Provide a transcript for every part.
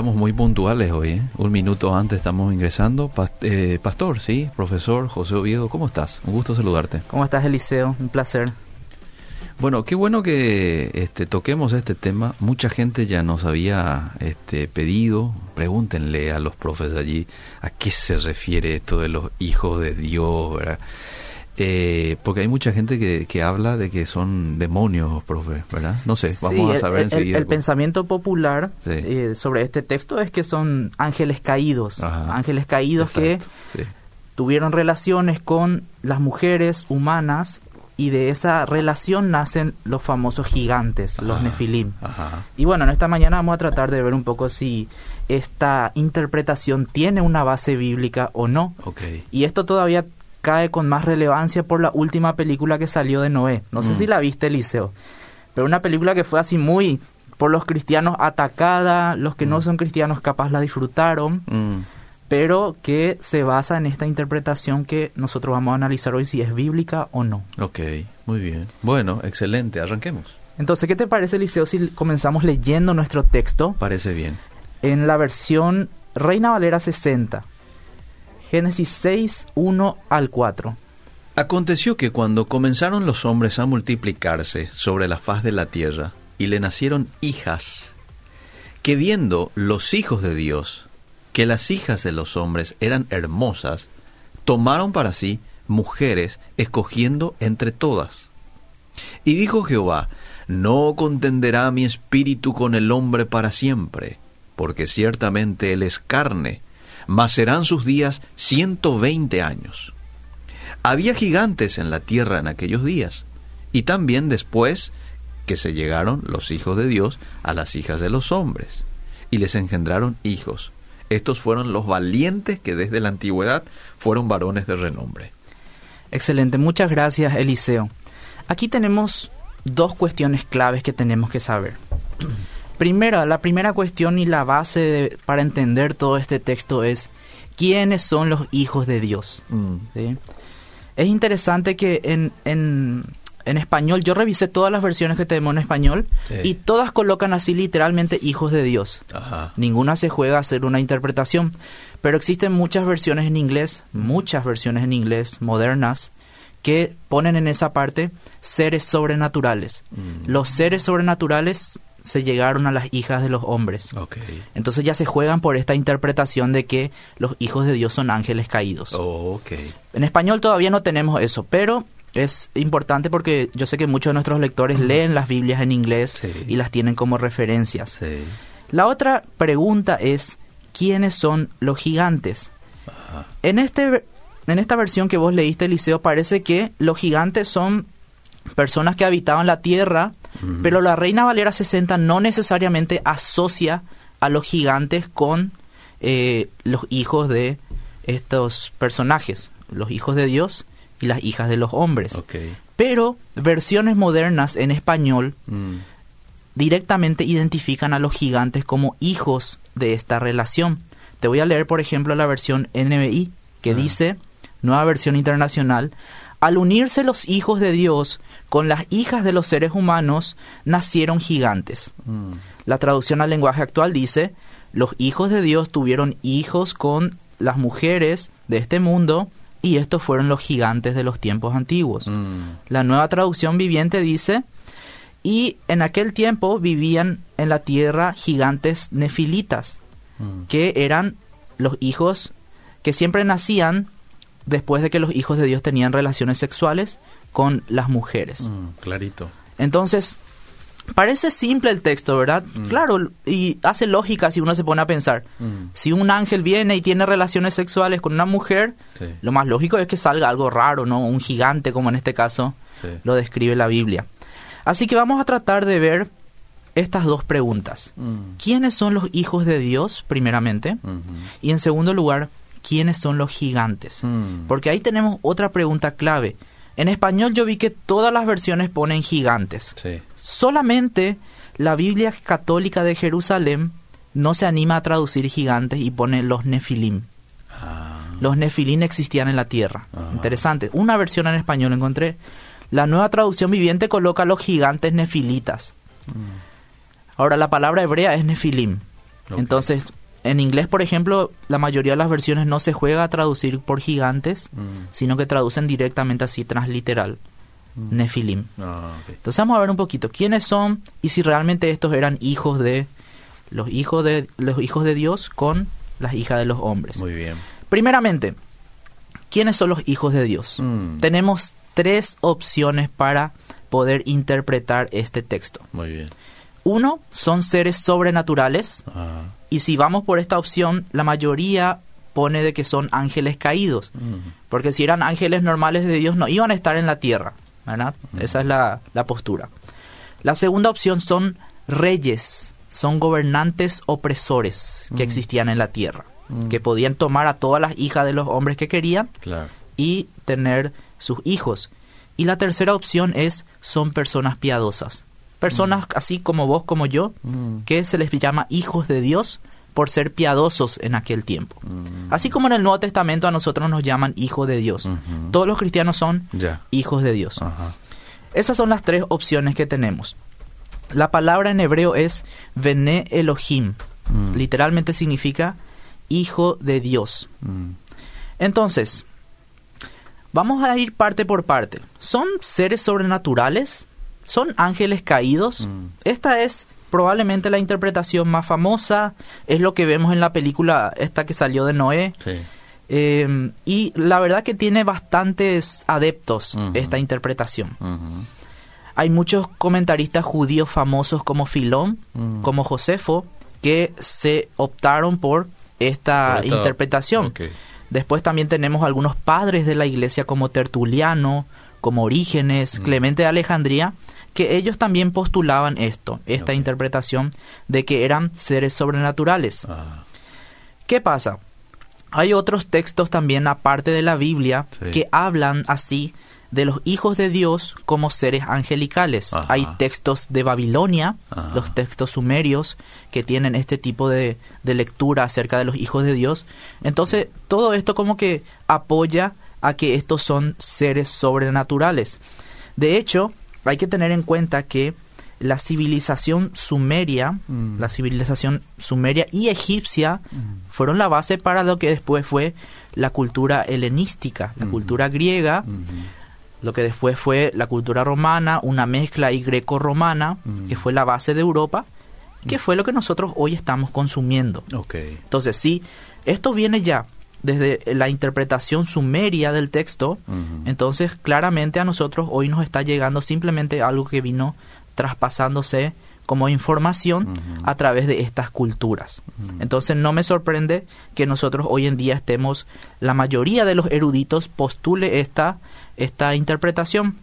Estamos muy puntuales hoy. ¿eh? Un minuto antes estamos ingresando. eh, pastor, sí, profesor José Oviedo, ¿cómo estás? Un gusto saludarte. ¿Cómo estás, Eliseo? Un placer. Bueno, qué bueno que este, toquemos este tema. Mucha gente ya nos había este, pedido, pregúntenle a los profes de allí a qué se refiere esto de los hijos de Dios, ¿verdad? Eh, porque hay mucha gente que, que, habla de que son demonios, profe, ¿verdad? No sé, vamos sí, a saber el, enseguida. El, el pensamiento popular sí. eh, sobre este texto es que son ángeles caídos, Ajá. ángeles caídos Exacto. que sí. tuvieron relaciones con las mujeres humanas y de esa relación nacen los famosos gigantes, Ajá. los nefilim. Ajá. Y bueno, en esta mañana vamos a tratar de ver un poco si esta interpretación tiene una base bíblica o no. Okay. Y esto todavía cae con más relevancia por la última película que salió de Noé. No sé Mm. si la viste, Eliseo, pero una película que fue así muy por los cristianos atacada, los que Mm. no son cristianos capaz la disfrutaron, Mm. pero que se basa en esta interpretación que nosotros vamos a analizar hoy si es bíblica o no. Ok, muy bien. Bueno, excelente, arranquemos. Entonces, ¿qué te parece, Eliseo, si comenzamos leyendo nuestro texto Parece bien. en la versión Reina Valera 60? Génesis 6, 1 al 4. Aconteció que cuando comenzaron los hombres a multiplicarse sobre la faz de la tierra, y le nacieron hijas, que viendo los hijos de Dios, que las hijas de los hombres eran hermosas, tomaron para sí mujeres, escogiendo entre todas. Y dijo Jehová, no contenderá mi espíritu con el hombre para siempre, porque ciertamente él es carne, mas serán sus días ciento veinte años. Había gigantes en la tierra en aquellos días, y también después que se llegaron los hijos de Dios a las hijas de los hombres, y les engendraron hijos. Estos fueron los valientes que desde la antigüedad fueron varones de renombre. Excelente, muchas gracias Eliseo. Aquí tenemos dos cuestiones claves que tenemos que saber. Primera, la primera cuestión y la base de, para entender todo este texto es quiénes son los hijos de Dios. Mm. ¿Sí? Es interesante que en, en, en, español, yo revisé todas las versiones que tenemos en español Sí. y todas colocan así literalmente hijos de Dios. Ajá. Ninguna se juega a hacer una interpretación, pero existen muchas versiones en inglés, muchas versiones en inglés modernas, que ponen en esa parte seres sobrenaturales. Mm. Los seres sobrenaturales se llegaron a las hijas de los hombres. Ok. Entonces ya se juegan por esta interpretación de que los hijos de Dios son ángeles caídos. Oh, ok. En español todavía no tenemos eso, pero es importante porque yo sé que muchos de nuestros lectores leen las Biblias en inglés Sí. y las tienen como referencias. Sí. La otra pregunta es, ¿quiénes son los gigantes? En, este, en esta versión que vos leíste, Eliseo, parece que los gigantes son personas que habitaban la tierra, pero la Reina Valera 60 no necesariamente asocia a los gigantes con eh, los hijos de estos personajes, los hijos de Dios y las hijas de los hombres. Pero versiones modernas en español Mm. directamente identifican a los gigantes como hijos de esta relación. Te voy a leer, por ejemplo, la versión NBI, que Ah. dice, nueva versión internacional, al unirse los hijos de Dios con las hijas de los seres humanos, nacieron gigantes. Mm. La traducción al lenguaje actual dice, los hijos de Dios tuvieron hijos con las mujeres de este mundo, y estos fueron los gigantes de los tiempos antiguos. Mm. La nueva traducción viviente dice, y en aquel tiempo vivían en la tierra gigantes nefilitas, Mm. que eran los hijos que siempre nacían después de que los hijos de Dios tenían relaciones sexuales con las mujeres. Mm, Clarito. Entonces, parece simple el texto, ¿verdad? Mm. Claro, y hace lógica si uno se pone a pensar. Mm. Si un ángel viene y tiene relaciones sexuales con una mujer, Sí. lo más lógico es que salga algo raro, ¿no? Un gigante, como en este caso Sí. lo describe la Biblia. Así que vamos a tratar de ver estas dos preguntas. ¿Quiénes son los hijos de Dios, primeramente? Y en segundo lugar, ¿quiénes son los gigantes? Mm. Porque ahí tenemos otra pregunta clave. En español yo vi que todas las versiones ponen gigantes. Sí. Solamente la Biblia católica de Jerusalén no se anima a traducir gigantes y pone los nefilim. Ah. Los nefilim existían en la tierra. Interesante. Una versión en español encontré. La nueva traducción viviente coloca los gigantes nefilitas. Ahora, la palabra hebrea es nefilim. Entonces, en inglés, por ejemplo, la mayoría de las versiones no se juega a traducir por gigantes, Mm. sino que traducen directamente así, transliteral, Mm. nefilim. Ah. Entonces vamos a ver un poquito quiénes son y si realmente estos eran hijos de los hijos de los hijos de Dios con las hijas de los hombres. Muy bien. Primeramente, ¿quiénes son los hijos de Dios? Mm. Tenemos tres opciones para poder interpretar este texto. Muy bien. Uno, son seres sobrenaturales Ah. Y si vamos por esta opción, la mayoría pone de que son ángeles caídos, porque si eran ángeles normales de Dios no iban a estar en la tierra, ¿verdad? Esa es la, la postura. La segunda opción son reyes, son gobernantes opresores que existían en la tierra, que podían tomar a todas las hijas de los hombres que querían Claro. y tener sus hijos. Y la tercera opción es son personas piadosas, personas así como vos, como yo, Mm. que se les llama hijos de Dios por ser piadosos en aquel tiempo. Mm. Así como en el Nuevo Testamento a nosotros nos llaman hijos de Dios. Todos los cristianos son hijos de Dios. Esas son las tres opciones que tenemos. La palabra en hebreo es Bene Elohim. Mm. Literalmente significa hijo de Dios. Mm. Entonces, vamos a ir parte por parte. ¿Son seres sobrenaturales? ¿Son ángeles caídos? Mm. Esta es probablemente la interpretación más famosa. Es lo que vemos en la película esta que salió de Noé. Sí. Eh, y la verdad que tiene bastantes adeptos esta interpretación. Hay muchos comentaristas judíos famosos como Filón, como Josefo, que se optaron por esta Por esta- interpretación. Después también tenemos algunos padres de la iglesia como Tertuliano, como Orígenes, Mm. Clemente de Alejandría, que ellos también postulaban esto, esta interpretación de que eran seres sobrenaturales. Ah. ¿Qué pasa? Hay otros textos también aparte de la Biblia Sí. que hablan así de los hijos de Dios como seres angelicales. Ajá. Hay textos de Babilonia, Ajá. los textos sumerios que tienen este tipo de, de lectura acerca de los hijos de Dios. Entonces, todo esto como que apoya a que estos son seres sobrenaturales. De hecho, hay que tener en cuenta que la civilización sumeria, Mm. la civilización sumeria y egipcia fueron la base para lo que después fue la cultura helenística, la Mm. cultura griega, Ujú. lo que después fue la cultura romana, una mezcla ahí greco-romana, Mm. que fue la base de Europa, que fue lo que nosotros hoy estamos consumiendo. Entonces, sí, esto viene ya desde la interpretación sumeria del texto, entonces claramente a nosotros hoy nos está llegando simplemente algo que vino traspasándose como información a través de estas culturas. Entonces no me sorprende que nosotros hoy en día estemos, la mayoría de los eruditos postule esta, esta interpretación.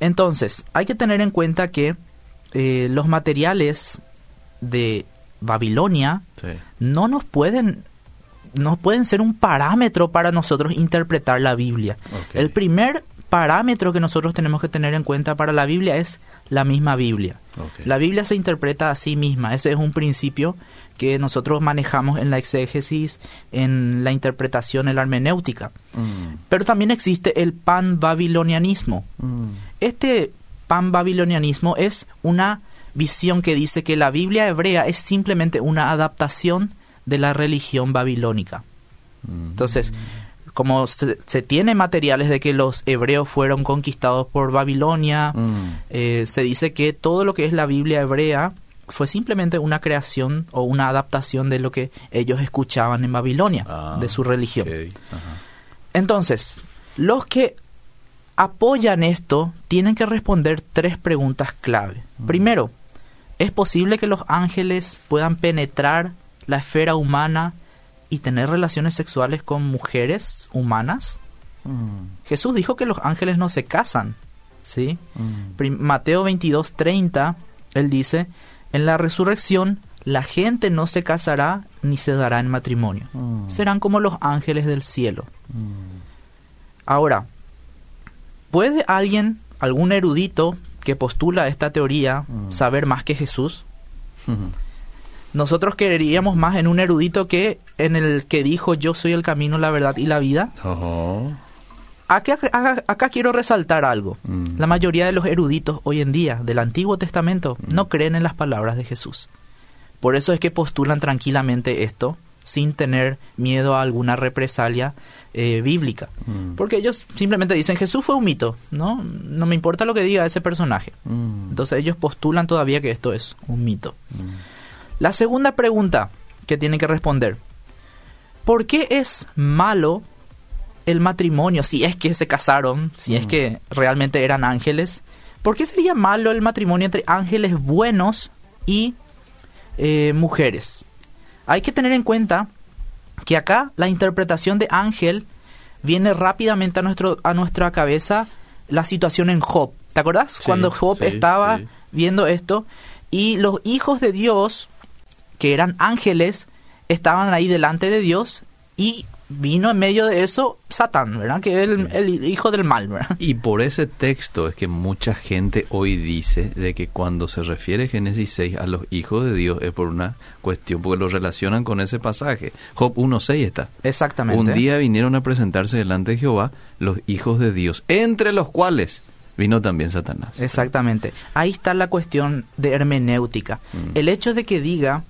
Entonces, hay que tener en cuenta que eh, los materiales de Babilonia Sí. no nos pueden no pueden ser un parámetro para nosotros interpretar la Biblia. El primer parámetro que nosotros tenemos que tener en cuenta para la Biblia es la misma Biblia. La Biblia se interpreta a sí misma. Ese es un principio que nosotros manejamos en la exégesis, en la interpretación, en la hermenéutica. Mm. Pero también existe el pan-babilonianismo. Mm. Este pan-babilonianismo es una visión que dice que la Biblia hebrea es simplemente una adaptación de la religión babilónica. Mm. Entonces, como se, se tiene materiales de que los hebreos fueron conquistados por Babilonia, Mm. eh, se dice que todo lo que es la Biblia hebrea fue simplemente una creación o una adaptación de lo que ellos escuchaban en Babilonia, Ah, de su religión. Entonces, los que apoyan esto tienen que responder tres preguntas clave. Primero, ¿es posible que los ángeles puedan penetrar la esfera humana y tener relaciones sexuales con mujeres humanas? Mm. Jesús dijo que los ángeles no se casan, ¿sí? Mm. Mateo 22, 30, él dice, en la resurrección la gente no se casará ni se dará en matrimonio. Mm. Serán como los ángeles del cielo. Ahora, ¿puede alguien, algún erudito que postula esta teoría, saber más que Jesús? Nosotros queríamos más en un erudito que en el que dijo yo soy el camino, la verdad y la vida. Ojo. acá, acá, acá quiero resaltar algo. Mm. La mayoría de los eruditos hoy en día del Antiguo Testamento Mm. no creen en las palabras de Jesús. Por eso es que postulan tranquilamente esto sin tener miedo a alguna represalia eh, bíblica. Mm. Porque ellos simplemente dicen Jesús fue un mito, ¿no? No me importa lo que diga ese personaje. Mm. Entonces ellos postulan todavía que esto es un mito. Mm. La segunda pregunta que tienen que responder. ¿Por qué es malo el matrimonio si es que se casaron, si es Mm. que realmente eran ángeles? ¿Por qué sería malo el matrimonio entre ángeles buenos y eh, mujeres? Hay que tener en cuenta que acá la interpretación de ángel viene rápidamente a, nuestro, a nuestra cabeza la situación en Job. ¿Te acordás? Sí, Cuando Job sí, estaba sí. viendo esto y los hijos de Dios, que eran ángeles, estaban ahí delante de Dios y vino en medio de eso Satán, ¿verdad? Que es el, el hijo del mal, ¿verdad? Y por ese texto es que mucha gente hoy dice de que cuando se refiere Génesis 6 a los hijos de Dios es por una cuestión, porque lo relacionan con ese pasaje. Job 1.6 está. Exactamente. Un día vinieron a presentarse delante de Jehová los hijos de Dios, entre los cuales vino también Satanás. Exactamente. Ahí está la cuestión de hermenéutica. Mm. El hecho de que diga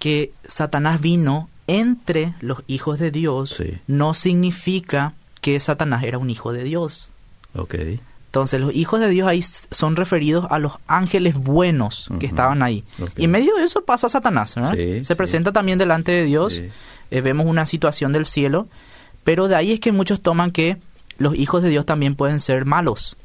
que Satanás vino entre los hijos de Dios Sí. no significa que Satanás era un hijo de Dios. Entonces los hijos de Dios ahí son referidos a los ángeles buenos que estaban ahí. Y en medio de eso pasa Satanás, ¿verdad? Sí, Se sí. presenta también delante de Dios. Eh, vemos una situación del cielo. Pero de ahí es que muchos toman que los hijos de Dios también pueden ser malos.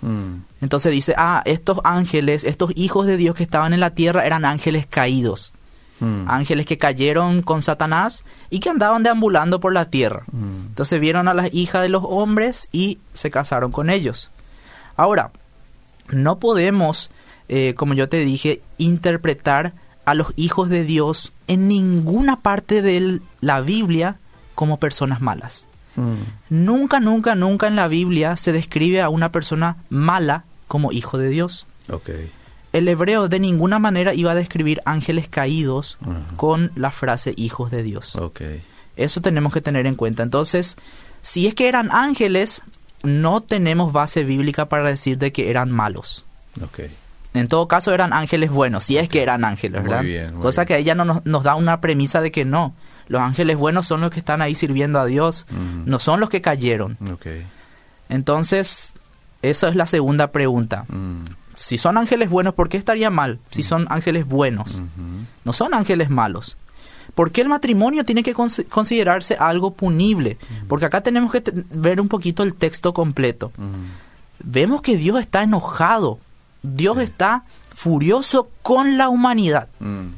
Mm. Entonces dice, ah, estos ángeles, estos hijos de Dios que estaban en la tierra eran ángeles caídos. Mm. Ángeles que cayeron con Satanás y que andaban deambulando por la tierra. Mm. Entonces vieron a las hijas de los hombres y se casaron con ellos. Ahora, no podemos, eh, como yo te dije, interpretar a los hijos de Dios en ninguna parte de la Biblia como personas malas. Mm. Nunca, nunca, nunca en la Biblia se describe a una persona mala como hijo de Dios. El hebreo de ninguna manera iba a describir ángeles caídos con la frase hijos de Dios. Ok. Eso tenemos que tener en cuenta. Entonces, si es que eran ángeles, no tenemos base bíblica para decir de que eran malos. Ok. En todo caso, eran ángeles buenos, si es que eran ángeles, Muy ¿verdad? bien, muy Cosa bien. que ella no nos, nos da una premisa de que no. Los ángeles buenos son los que están ahí sirviendo a Dios, no son los que cayeron. Ok. Entonces, eso es la segunda pregunta. Mm. Si son ángeles buenos, ¿por qué estaría mal? Si son ángeles buenos, no son ángeles malos. ¿Por qué el matrimonio tiene que cons- considerarse algo punible? Porque acá tenemos que ver un poquito el texto completo. Mm. Vemos que Dios está enojado. Dios Sí. está furioso con la humanidad. Mm.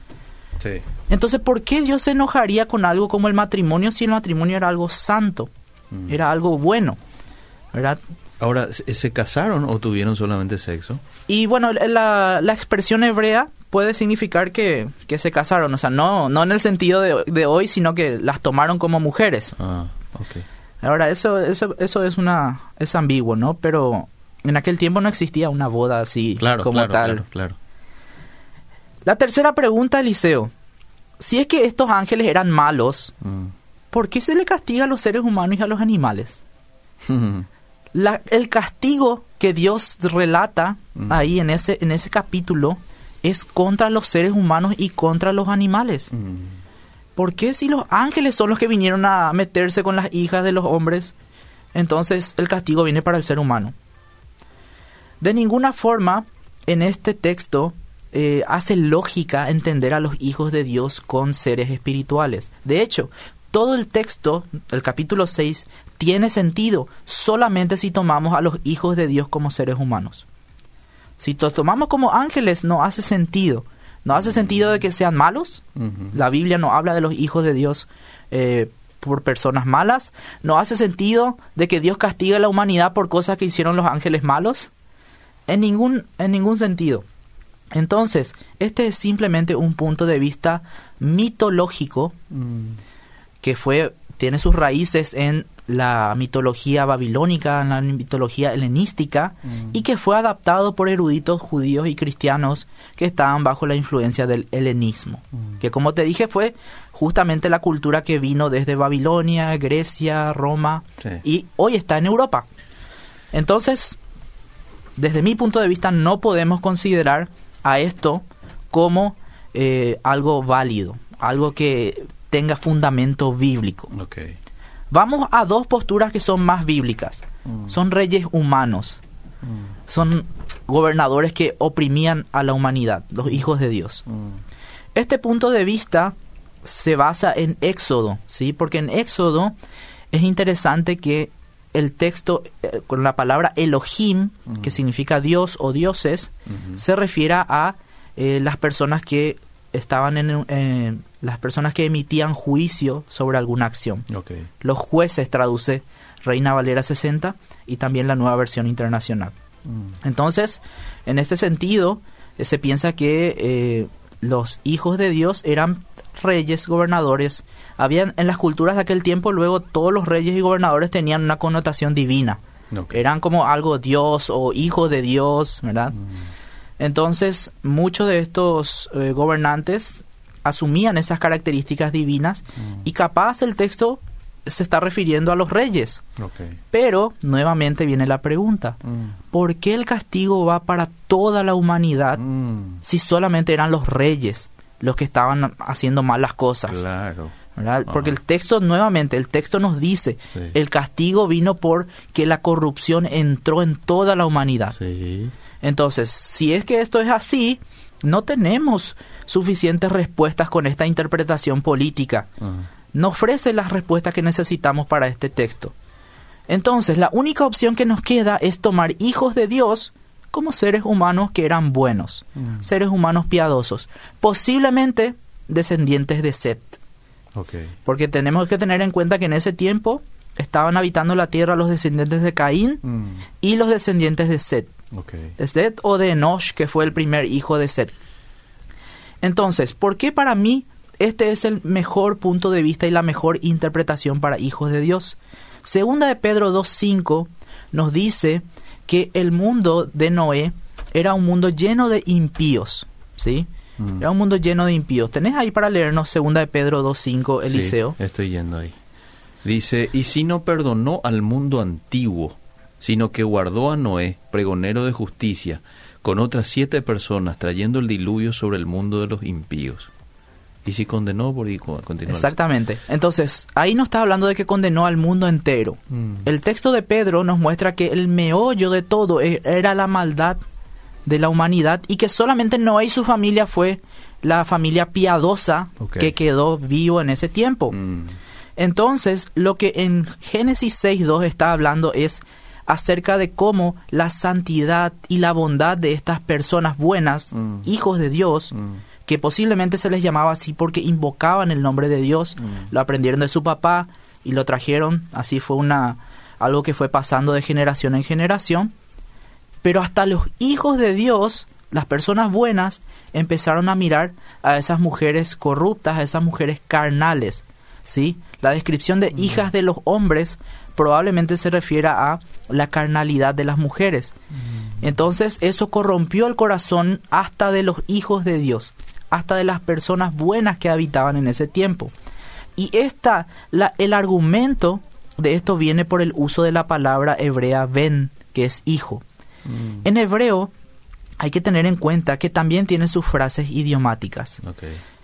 Sí. Entonces, ¿por qué Dios se enojaría con algo como el matrimonio si el matrimonio era algo santo? Mm. Era algo bueno. ¿Verdad? Ahora, ¿se casaron o tuvieron solamente sexo? Y bueno, la, la expresión hebrea puede significar que, que se casaron, o sea, no, no en el sentido de, de hoy, sino que las tomaron como mujeres. Ah, ok. Ahora, eso, eso, eso es una, es ambiguo, ¿no? Pero en aquel tiempo no existía una boda así Claro, como claro, tal. claro, claro. La tercera pregunta, Eliseo. Si es que estos ángeles eran malos, Mm. ¿por qué se le castiga a los seres humanos y a los animales? La- el castigo que Dios relata Mm. ahí en ese, en ese capítulo es contra los seres humanos y contra los animales. Mm. ¿Por qué si los ángeles son los que vinieron a meterse con las hijas de los hombres, entonces el castigo viene para el ser humano? De ninguna forma en este texto eh, hace lógica entender a los hijos de Dios con seres espirituales. De hecho, todo el texto, el capítulo 6, tiene sentido solamente si tomamos a los hijos de Dios como seres humanos. Si los tomamos como ángeles, no hace sentido. No hace sentido de que sean malos, la Biblia no habla de los hijos de Dios eh, por personas malas. No hace sentido de que Dios castigue a la humanidad por cosas que hicieron los ángeles malos. En ningún, en ningún sentido. Entonces, este es simplemente un punto de vista mitológico Mm. Que fue tiene sus raíces en la mitología babilónica, en la mitología helenística, Mm. y que fue adaptado por eruditos judíos y cristianos que estaban bajo la influencia del helenismo, Mm. que como te dije fue justamente la cultura que vino desde Babilonia, Grecia, Roma, Sí. y hoy está en Europa. Entonces, desde mi punto de vista, no podemos considerar a esto como eh, algo válido, algo que tenga fundamento bíblico. Vamos a dos posturas que son más bíblicas. Mm. Son reyes humanos, Mm. son gobernadores que oprimían a la humanidad, los hijos de Dios. Mm. Este punto de vista se basa en Éxodo, ¿sí? Porque en Éxodo es interesante que el texto eh, con la palabra Elohim, que significa Dios o dioses, Ujú. se refiere a eh, las personas que estaban en eh, las personas que emitían juicio sobre alguna acción. Los jueces traduce Reina Valera 60 y también la nueva versión internacional. Mm. Entonces, en este sentido, eh, se piensa que eh, los hijos de Dios eran reyes, gobernadores. Habían en las culturas de aquel tiempo, luego todos los reyes y gobernadores tenían una connotación divina. Eran como algo Dios o hijo de Dios, ¿verdad? Mm. Entonces, muchos de estos eh, gobernantes asumían esas características divinas Mm. y capaz el texto se está refiriendo a los reyes. Pero, nuevamente viene la pregunta, Mm. ¿por qué el castigo va para toda la humanidad Mm. si solamente eran los reyes los que estaban haciendo mal las cosas? Claro. ¿verdad? Porque el texto, nuevamente, el texto nos dice, Sí. el castigo vino porque la corrupción entró en toda la humanidad. Sí. Entonces, si es que esto es así, no tenemos suficientes respuestas con esta interpretación política. No ofrece las respuestas que necesitamos para este texto. Entonces, la única opción que nos queda es tomar hijos de Dios como seres humanos que eran buenos, Mm. seres humanos piadosos, posiblemente descendientes de Set. Porque tenemos que tener en cuenta que en ese tiempo estaban habitando la tierra los descendientes de Caín Mm. y los descendientes de Set. De Set o de Enosh, que fue el primer hijo de Set. Entonces, ¿por qué para mí este es el mejor punto de vista y la mejor interpretación para hijos de Dios? Segunda de Pedro 2.5 nos dice que el mundo de Noé era un mundo lleno de impíos, ¿sí? Mm. Era un mundo lleno de impíos. ¿Tenés ahí para leernos Segunda de Pedro 2.5, Eliseo? Sí, estoy yendo ahí. Dice, y si no perdonó al mundo antiguo, sino que guardó a Noé, pregonero de justicia, con otras siete personas, trayendo el diluvio sobre el mundo de los impíos. Y si condenó por ahí co- continúa. Exactamente. Entonces, ahí no está hablando de que condenó al mundo entero. Mm. El texto de Pedro nos muestra que el meollo de todo e- era la maldad de la humanidad y que solamente Noé y su familia fue la familia piadosa que quedó vivo en ese tiempo. Mm. Entonces, lo que en Génesis 6.2 está hablando es acerca de cómo la santidad y la bondad de estas personas buenas, Mm. hijos de Dios, Mm. que posiblemente se les llamaba así porque invocaban el nombre de Dios, Mm. lo aprendieron de su papá y lo trajeron, así fue una algo que fue pasando de generación en generación, pero hasta los hijos de Dios, las personas buenas, empezaron a mirar a esas mujeres corruptas, a esas mujeres carnales, ¿sí? La descripción de hijas de los hombres probablemente se refiera a la carnalidad de las mujeres. Entonces eso corrompió el corazón hasta de los hijos de Dios, hasta de las personas buenas que habitaban en ese tiempo. Y esta, la, el argumento de esto viene por el uso de la palabra hebrea ben, que es hijo. Mm. En hebreo hay que tener en cuenta que también tiene sus frases idiomáticas.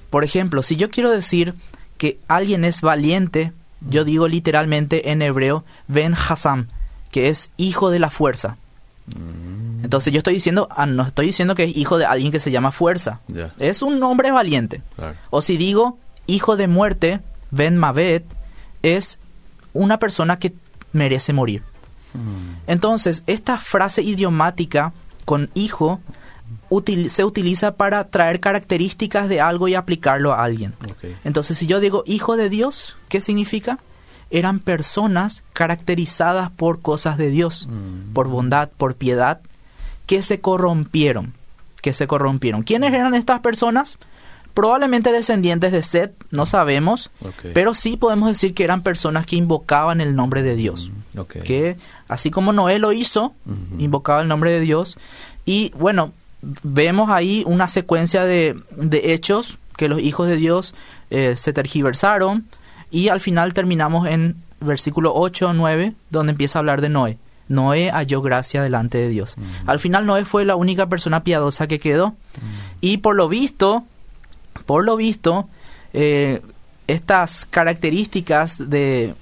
Por ejemplo, si yo quiero decir que alguien es valiente, yo digo literalmente en hebreo ben Hassam, que es hijo de la fuerza. Mm. Entonces yo estoy diciendo, ah, no estoy diciendo que es hijo de alguien que se llama fuerza. Es un hombre valiente. Claro. O si digo hijo de muerte, Ben Mavet, es una persona que merece morir. Mm. Entonces, esta frase idiomática con hijo util- se utiliza para traer características de algo y aplicarlo a alguien. Entonces, si yo digo hijo de Dios, ¿qué significa? Eran personas caracterizadas por cosas de Dios, Mm. por bondad, por piedad, que se corrompieron, que se corrompieron. ¿Quiénes eran estas personas? probablemente descendientes de Seth, no sabemos, pero sí podemos decir que eran personas que invocaban el nombre de Dios. Mm, ok. Que así como Noé lo hizo, invocaba el nombre de Dios. Y bueno, vemos ahí una secuencia de, de hechos que los hijos de Dios eh, se tergiversaron y al final terminamos en versículo 8 o 9, donde empieza a hablar de Noé. Noé halló gracia delante de Dios. Al final Noé fue la única persona piadosa que quedó. Y por lo visto, por lo visto, eh, estas características de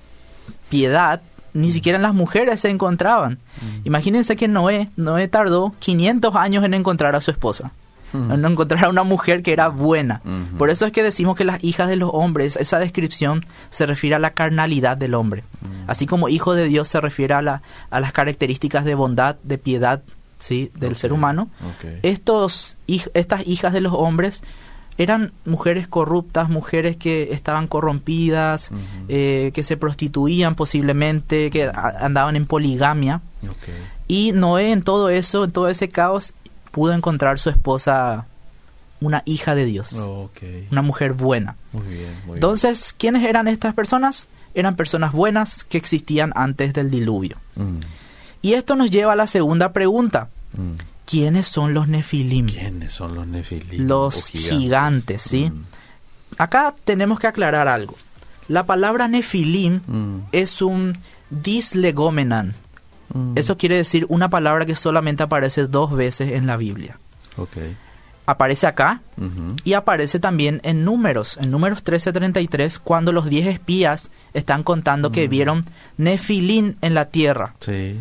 piedad ni siquiera en las mujeres se encontraban. Imagínense que Noé, Noé tardó 500 años en encontrar a su esposa. En encontrar a una mujer que era buena. Por eso es que decimos que las hijas de los hombres, esa descripción se refiere a la carnalidad del hombre. Así como hijo de Dios se refiere a, la, a las características de bondad, de piedad, ¿sí? del ser humano. ok. Estos, hij- estas hijas de los hombres eran mujeres corruptas, mujeres que estaban corrompidas, eh, que se prostituían posiblemente, que andaban en poligamia. Y Noé en todo eso, en todo ese caos, pudo encontrar su esposa, una hija de Dios, una mujer buena. Muy bien, muy Entonces, ¿quiénes eran estas personas? Eran personas buenas que existían antes del diluvio. Mm, Y esto nos lleva a la segunda pregunta. mm. ¿Quiénes son los Nefilim? ¿Quiénes son los nefilim? Los gigantes, ¿sí? Mm, Acá tenemos que aclarar algo. La palabra Nefilim es un dislegomenan. Mm. Eso quiere decir una palabra que solamente aparece dos veces en la Biblia. Aparece acá y aparece también en números, en números 13:33, cuando los 10 espías están contando que vieron Nefilim en la tierra. Sí.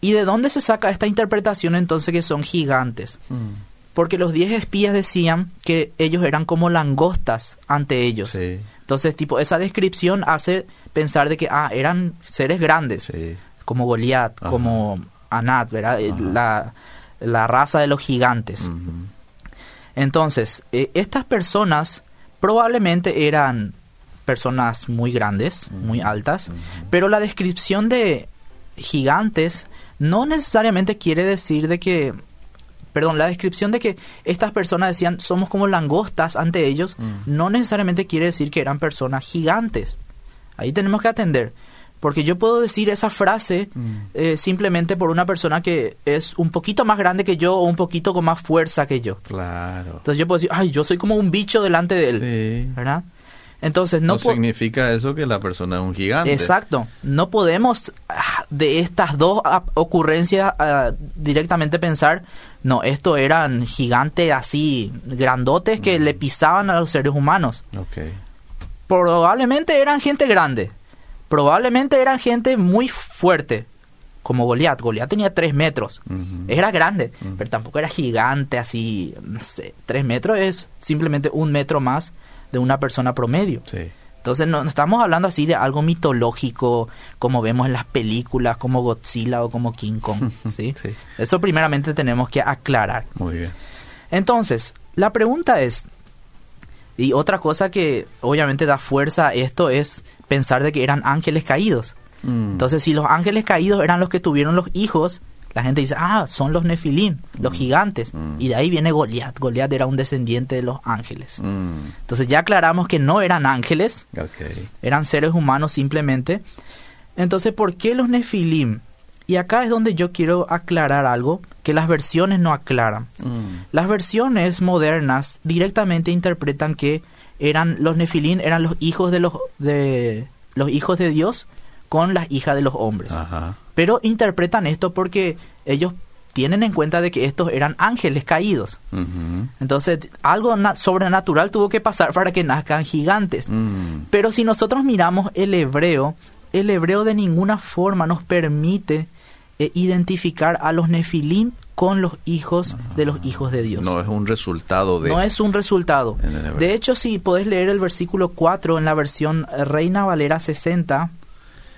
¿Y de dónde se saca esta interpretación entonces que son gigantes? Mm, Porque los 10 espías decían que ellos eran como langostas ante ellos. Sí. Entonces, tipo, esa descripción hace pensar de que, ah, eran seres grandes, Sí. Como Goliat, Ajá. como Anat, ¿verdad? Eh. La, la raza de los gigantes. Entonces, eh, estas personas probablemente eran personas muy grandes, muy altas, pero la descripción de gigantes no necesariamente quiere decir de que, perdón, la descripción de que estas personas decían somos como langostas ante ellos, no necesariamente quiere decir que eran personas gigantes. Ahí tenemos que atender. Porque yo puedo decir esa frase Mm. eh, simplemente por una persona que es un poquito más grande que yo o un poquito con más fuerza que yo. Claro. Entonces yo puedo decir, ay, yo soy como un bicho delante de él, Sí. ¿verdad? Entonces No, no, significa eso que la persona es un gigante. Exacto. No podemos ah, de estas dos ocurrencias ah, directamente pensar, no, esto eran gigantes así grandotes que le pisaban a los seres humanos. Ok. Probablemente eran gente grande. Probablemente eran gente muy fuerte. Como Goliat. Goliat tenía tres metros. Ujú. Era grande, pero tampoco era gigante así, no sé. Tres metros es simplemente un metro más de una persona promedio. Sí. Entonces no, no estamos hablando así de algo mitológico como vemos en las películas como Godzilla o como King Kong, ¿sí? Sí. Eso primeramente tenemos que aclarar. Muy bien. Entonces, la pregunta es, y otra cosa que obviamente da fuerza a esto es pensar de que eran ángeles caídos. Mm. Entonces, si los ángeles caídos eran los que tuvieron los hijos, la gente dice, ah, son los nefilim, los gigantes. Mm. Y de ahí viene Goliat. Goliat era un descendiente de los ángeles. Mm. Entonces ya aclaramos que no eran ángeles, eran seres humanos simplemente. Entonces, ¿por qué los nefilim? Y acá es donde yo quiero aclarar algo que las versiones no aclaran. Mm. Las versiones modernas directamente interpretan que eran los nefilim eran los hijos de los de los hijos de Dios con las hijas de los hombres. Ajá. Pero interpretan esto porque ellos tienen en cuenta de que estos eran ángeles caídos. Entonces, algo na- sobrenatural tuvo que pasar para que nazcan gigantes. Mm. Pero si nosotros miramos el hebreo, el hebreo de ninguna forma nos permite eh, identificar a los nefilim con los hijos de los hijos de Dios. No es un resultado de... No es un resultado. De hecho, si podés leer el versículo 4 en la versión eh, Reina Valera 60,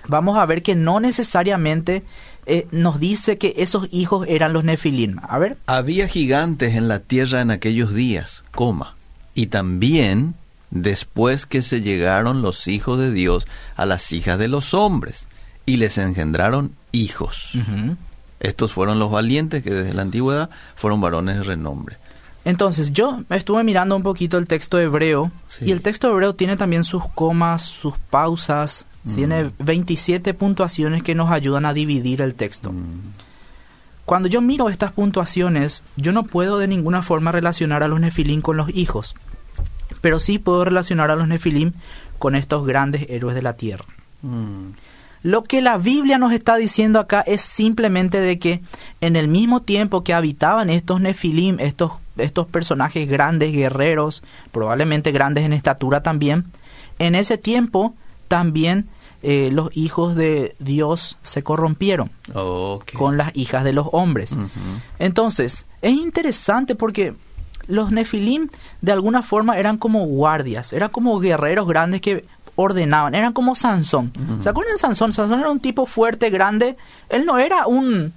vamos a ver que no necesariamente eh, nos dice que esos hijos eran los nefilim. A ver, Había gigantes en la tierra en aquellos días, coma. Y también después que se llegaron los hijos de Dios a las hijas de los hombres y les engendraron hijos. Estos fueron los valientes que desde la antigüedad fueron varones de renombre. Entonces, yo estuve mirando un poquito el texto hebreo Sí. y el texto hebreo tiene también sus comas, sus pausas, Mm. tiene 27 puntuaciones que nos ayudan a dividir el texto. Mm, Cuando yo miro estas puntuaciones, yo no puedo de ninguna forma relacionar a los nefilim con los hijos, pero sí puedo relacionar a los nefilim con estos grandes héroes de la tierra. mm, Lo que la Biblia nos está diciendo acá es simplemente de que en el mismo tiempo que habitaban estos nefilim, estos, estos personajes grandes, guerreros, probablemente grandes en estatura también, en ese tiempo también eh, los hijos de Dios se corrompieron ok. con las hijas de los hombres. Entonces, es interesante porque los nefilim de alguna forma eran como guardias, eran como guerreros grandes que ordenaban, eran como Sansón. Ujú. ¿Se acuerdan de Sansón? Sansón era un tipo fuerte, grande, él no era un,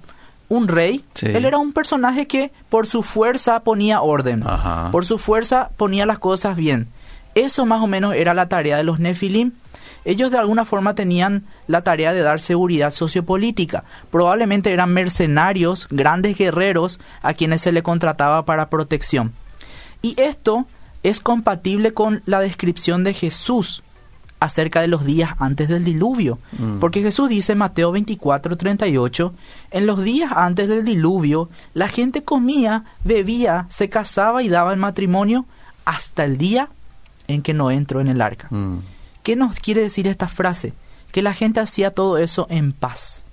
un rey, Sí. él era un personaje que por su fuerza ponía orden, Ajá. por su fuerza ponía las cosas bien. Eso más o menos era la tarea de los nefilim. Ellos de alguna forma tenían la tarea de dar seguridad sociopolítica. Probablemente eran mercenarios, grandes guerreros a quienes se le contrataba para protección. Y esto es compatible con la descripción de Jesús acerca de los días antes del diluvio. Mm. Porque Jesús dice en Mateo 24, 38, en los días antes del diluvio, la gente comía, bebía, se casaba y daba el matrimonio hasta el día en que no entró en el arca. Mm, ¿Qué nos quiere decir esta frase? Que la gente hacía todo eso en paz.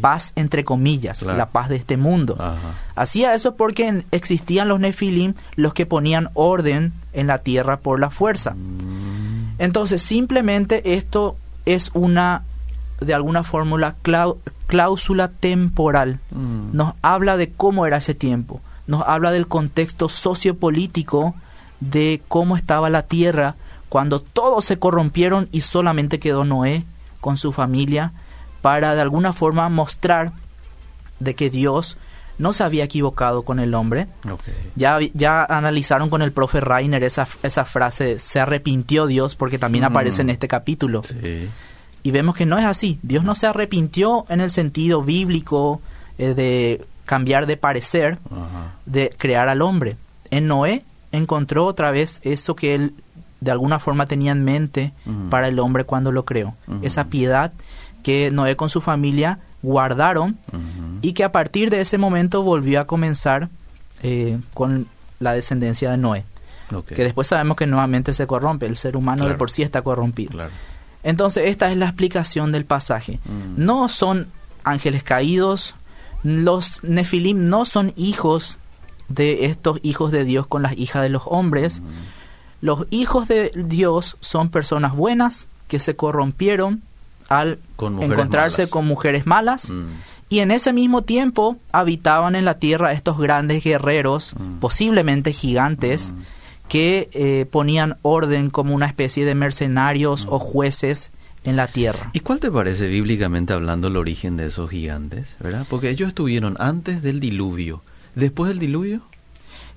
Paz entre comillas, Claro. la paz de este mundo. Ajá. Hacía eso porque existían los nefilim, los que ponían orden en la tierra por la fuerza. Mm, Entonces, simplemente esto es una, de alguna fórmula, cláusula temporal. mm, Nos habla de cómo era ese tiempo. Nos habla del contexto sociopolítico de cómo estaba la tierra cuando todos se corrompieron y solamente quedó Noé con su familia para de alguna forma mostrar de que Dios no se había equivocado con el hombre, ya, ya analizaron con el profe Rainer esa, esa frase, se arrepintió Dios, porque también Mm. aparece en este capítulo. Sí. Y vemos que no es así. Dios no se arrepintió en el sentido bíblico eh, de cambiar de parecer, de crear al hombre. En Noé encontró otra vez eso que él de alguna forma tenía en mente para el hombre cuando lo creó. Esa piedad que Noé con su familia guardaron y que a partir de ese momento volvió a comenzar eh, con la descendencia de Noé. Que después sabemos que nuevamente se corrompe, el ser humano de por sí está corrompido. Claro. Entonces esta es la explicación del pasaje. Mm. No son ángeles caídos, los nefilim no son hijos de estos hijos de Dios con las hijas de los hombres. Mm. Los hijos de Dios son personas buenas que se corrompieron al Con encontrarse malas. con mujeres malas. Mm. Y en ese mismo tiempo habitaban en la tierra estos grandes guerreros, Mm. posiblemente gigantes, Mm. que eh, ponían orden como una especie de mercenarios o jueces en la tierra. ¿Y cuál te parece bíblicamente hablando el origen de esos gigantes? ¿Verdad? Porque ellos estuvieron antes del diluvio. Después del diluvio,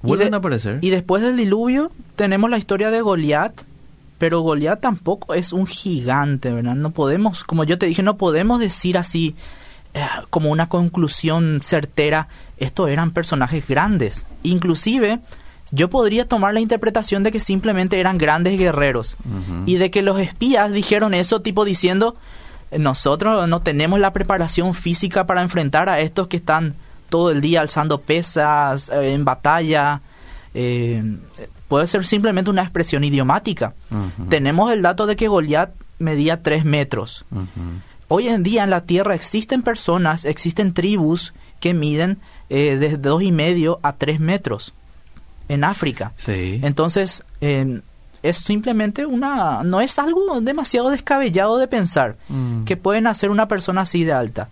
Y vuelven de- a aparecer. Y después del diluvio tenemos la historia de Goliat, pero Goliat tampoco es un gigante, ¿verdad? No podemos, como yo te dije, no podemos decir así eh, como una conclusión certera, estos eran personajes grandes. Inclusive yo podría tomar la interpretación de que simplemente eran grandes guerreros y de que los espías dijeron eso tipo diciendo nosotros no tenemos la preparación física para enfrentar a estos que están todo el día alzando pesas eh, en batalla eh, puede ser simplemente una expresión idiomática tenemos el dato de que Goliat medía 3 metros hoy en día en la tierra existen personas existen tribus que miden eh, desde dos y medio a 3 metros en África Sí. entonces, eh, es simplemente una... No es algo demasiado descabellado de pensar Mm. que pueden hacer una persona así de alta.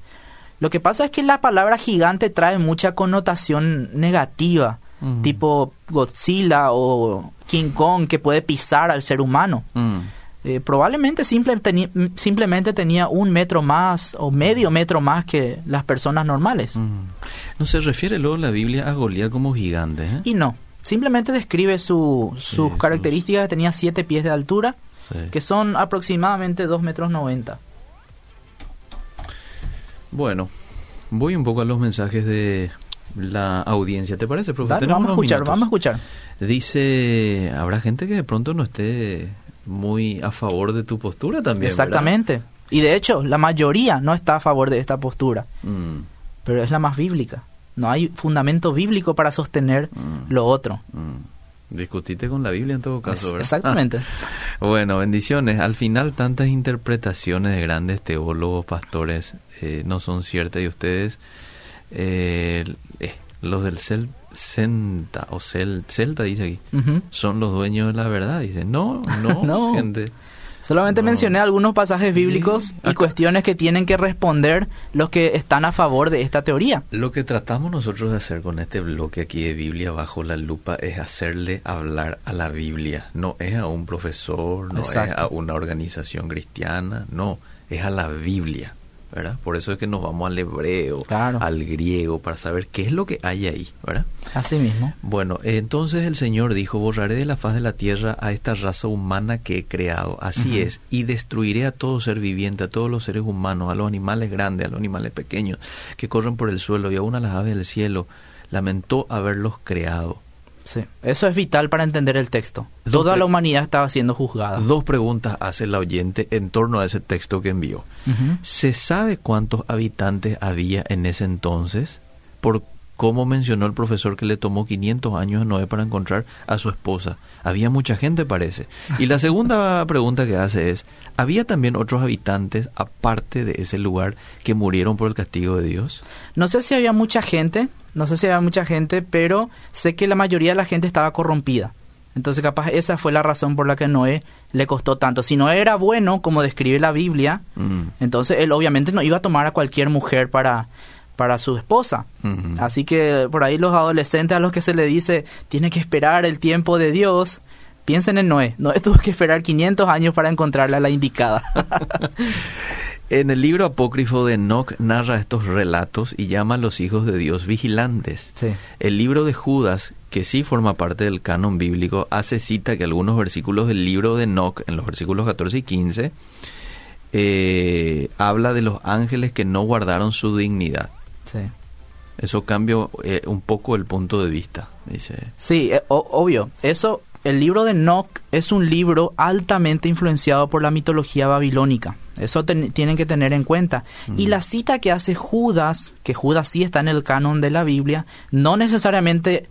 Lo que pasa es que la palabra gigante trae mucha connotación negativa, Tipo Godzilla o King Kong que puede pisar al ser humano. Mm. Eh, probablemente simple simplemente tenía un metro más o medio metro más que las personas normales. No se refiere luego la Biblia a Goliat como gigante, ¿eh? Y no, simplemente describe su, sus Sí, características. Tenía siete pies de altura, Sí. que son aproximadamente 2 metros 90. Bueno, voy un poco a los mensajes de, la audiencia. ¿Te parece, profesor? Dale, vamos a escuchar, vamos a escuchar. Dice, habrá gente que de pronto no esté muy a favor de tu postura también. Exactamente. Y de hecho, la mayoría no está a favor de esta postura. Mm, Pero es la más bíblica. No hay fundamento bíblico para sostener Mm. lo otro. mm. Discutiste con la Biblia en todo caso, ¿verdad? exactamente. Ah, bueno, bendiciones. Al final, tantas interpretaciones de grandes teólogos, pastores, eh, no son ciertas y ustedes, eh, eh, los del Cel Celta, o Cel Celta, dice aquí, son los dueños de la verdad. Dice, no, no, No. gente. Solamente No. mencioné algunos pasajes bíblicos y Acá- cuestiones que tienen que responder los que están a favor de esta teoría. Lo que tratamos nosotros de hacer con este bloque aquí de Biblia bajo la lupa es hacerle hablar a la Biblia. No es a un profesor, no Exacto. es a una organización cristiana, no, es a la Biblia. ¿Verdad? Por eso es que nos vamos al hebreo, Claro. al griego, para saber qué es lo que hay ahí, ¿verdad? Así mismo. Bueno, entonces el Señor dijo, borraré de la faz de la tierra a esta raza humana que he creado, así es, y destruiré a todo ser viviente, a todos los seres humanos, a los animales grandes, a los animales pequeños, que corren por el suelo, y aún a las aves del cielo. Lamentó haberlos creado. Sí. Eso es vital para entender el texto. Dos Toda la humanidad estaba siendo juzgada. Dos preguntas hace el oyente en torno a ese texto que envió. ¿Se sabe cuántos habitantes había en ese entonces? Por cómo mencionó el profesor que le tomó 500 años a Noé para encontrar a su esposa. Había mucha gente, parece. Y la segunda pregunta que hace es, ¿había también otros habitantes aparte de ese lugar que murieron por el castigo de Dios? No sé si había mucha gente, no sé si había mucha gente, pero sé que la mayoría de la gente estaba corrompida. Entonces capaz esa fue la razón por la que Noé le costó tanto. Si Noé era bueno, como describe la Biblia, Mm, entonces él obviamente no iba a tomar a cualquier mujer para, para su esposa. Así que por ahí los adolescentes a los que se le dice tiene que esperar el tiempo de Dios, piensen en Noé. Noé tuvo que esperar 500 años para encontrarla la indicada. En el libro apócrifo de Enoch narra estos relatos y llama a los hijos de Dios vigilantes. sí. El libro de Judas, que sí forma parte del canon bíblico, hace cita que algunos versículos del libro de Enoch, en los versículos 14 y 15, eh, habla de los ángeles que no guardaron su dignidad. Sí. Eso cambia eh, un poco el punto de vista, dice. Sí, eh, o- obvio. Eso, el libro de Enoch es un libro altamente influenciado por la mitología babilónica. Eso ten- tienen que tener en cuenta. Y la cita que hace Judas, que Judas sí está en el canon de la Biblia, no necesariamente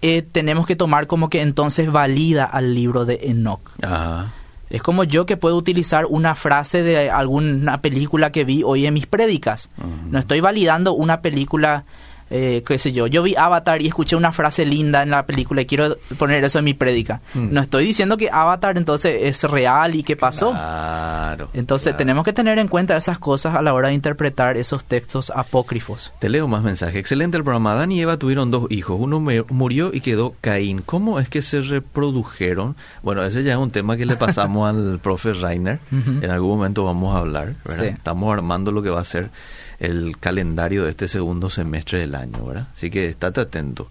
eh, tenemos que tomar como que entonces valida al libro de Enoch. Ajá. Es como yo que puedo utilizar una frase de alguna película que vi hoy en mis prédicas. No estoy validando una película, eh, qué sé yo. Yo vi Avatar y escuché una frase linda en la película y quiero poner eso en mi prédica. Mm. No estoy diciendo que Avatar entonces es real y qué pasó. Claro. Entonces claro. tenemos que tener en cuenta esas cosas a la hora de interpretar esos textos apócrifos. Te leo más mensajes. Excelente el programa. Adán y Eva tuvieron dos hijos. Uno murió y quedó Caín. ¿Cómo es que se reprodujeron? Bueno, ese ya es un tema que le pasamos al profe Rainer. Ujú. En algún momento vamos a hablar. ¿verdad? Sí. Estamos armando lo que va a ser el calendario de este segundo semestre del año. ¿verdad? Así que estate atento.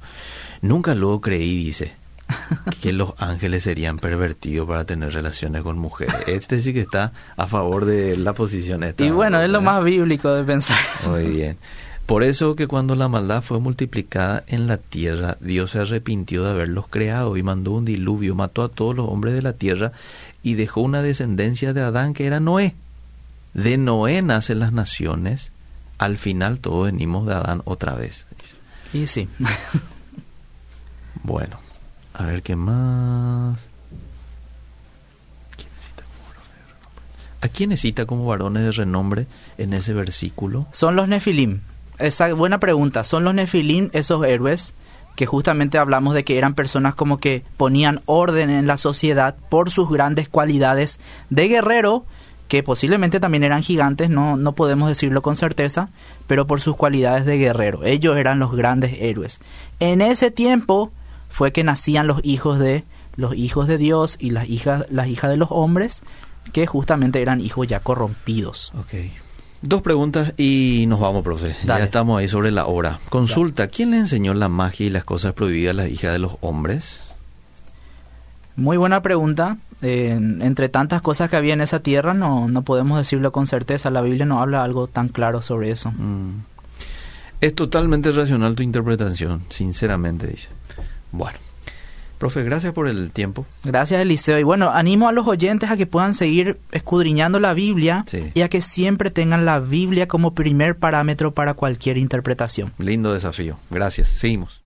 Nunca luego creí, dice, que los ángeles serían pervertidos para tener relaciones con mujeres. Este sí que está a favor de la posición esta. Y bueno, es lo más bíblico de pensar. Muy bien. Por eso que cuando la maldad fue multiplicada en la tierra, Dios se arrepintió de haberlos creado y mandó un diluvio, mató a todos los hombres de la tierra y dejó una descendencia de Adán que era Noé. De Noé nacen las naciones, al final todos venimos de Adán otra vez. Y sí. Bueno, a ver qué más. ¿A quién cita como varones de renombre en ese versículo? Son los Nefilim. Esa buena pregunta. Son los Nefilim esos héroes que justamente hablamos de que eran personas como que ponían orden en la sociedad por sus grandes cualidades de guerrero, que posiblemente también eran gigantes, no, no podemos decirlo con certeza, pero por sus cualidades de guerrero. Ellos eran los grandes héroes. En ese tiempo fue que nacían los hijos de los hijos de Dios y las hijas las hijas de los hombres, que justamente eran hijos ya corrompidos. Dos preguntas y nos vamos, profe. Dale. Ya estamos ahí sobre la hora. Consulta, ¿quién le enseñó la magia y las cosas prohibidas a las hijas de los hombres? Muy buena pregunta. Eh, entre tantas cosas que había en esa tierra, no, no podemos decirlo con certeza. La Biblia no habla algo tan claro sobre eso. Mm. Es totalmente racional tu interpretación, sinceramente dice. Bueno, profe, gracias por el tiempo. Gracias, Eliseo. Y bueno, animo a los oyentes a que puedan seguir escudriñando la Biblia Sí. y a que siempre tengan la Biblia como primer parámetro para cualquier interpretación. Lindo desafío. Gracias. Seguimos.